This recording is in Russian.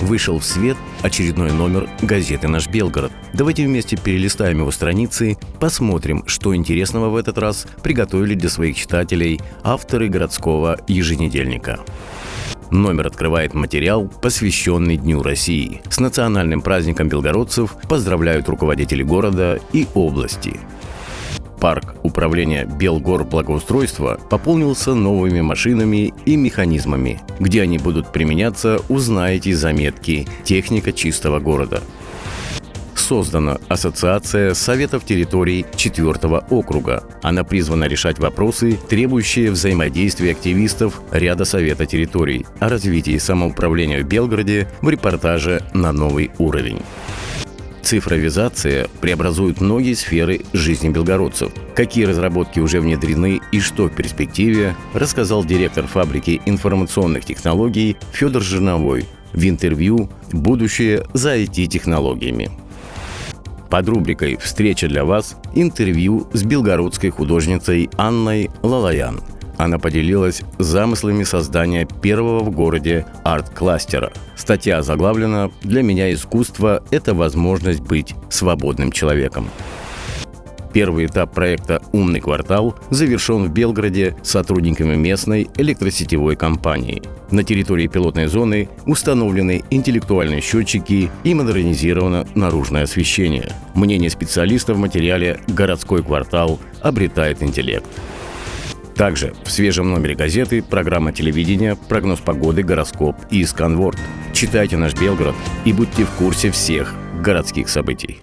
Вышел в свет очередной номер газеты «Наш Белгород». Давайте вместе перелистаем его страницы, посмотрим, что интересного в этот раз приготовили для своих читателей авторы городского еженедельника. Номер открывает материал, посвященный Дню России. С национальным праздником белгородцев поздравляют руководители города и области. Парк управления Белгор благоустройства пополнился новыми машинами и механизмами. Где они будут применяться, узнаете заметки «Техника чистого города». Создана Ассоциация Советов территорий 4 округа. Она призвана решать вопросы, требующие взаимодействия активистов ряда Совета территорий о развитии самоуправления в Белгороде в репортаже «На новый уровень». Цифровизация преобразует многие сферы жизни белгородцев. Какие разработки уже внедрены и что в перспективе, рассказал директор фабрики информационных технологий Федор Жирновой в интервью «Будущее за IT-технологиями». Под рубрикой «Встреча для вас» интервью с белгородской художницей Анной Лалаян – она поделилась замыслами создания первого в городе арт-кластера. Статья заглавлена «Для меня искусство – это возможность быть свободным человеком». Первый этап проекта «Умный квартал» завершен в Белгороде сотрудниками местной электросетевой компании. На территории пилотной зоны установлены интеллектуальные счетчики и модернизировано наружное освещение. Мнение специалистов в материале «Городской квартал» обретает интеллект. Также в свежем номере газеты программа телевидения, прогноз погоды, гороскоп и сканворд. Читайте наш Белгород и будьте в курсе всех городских событий.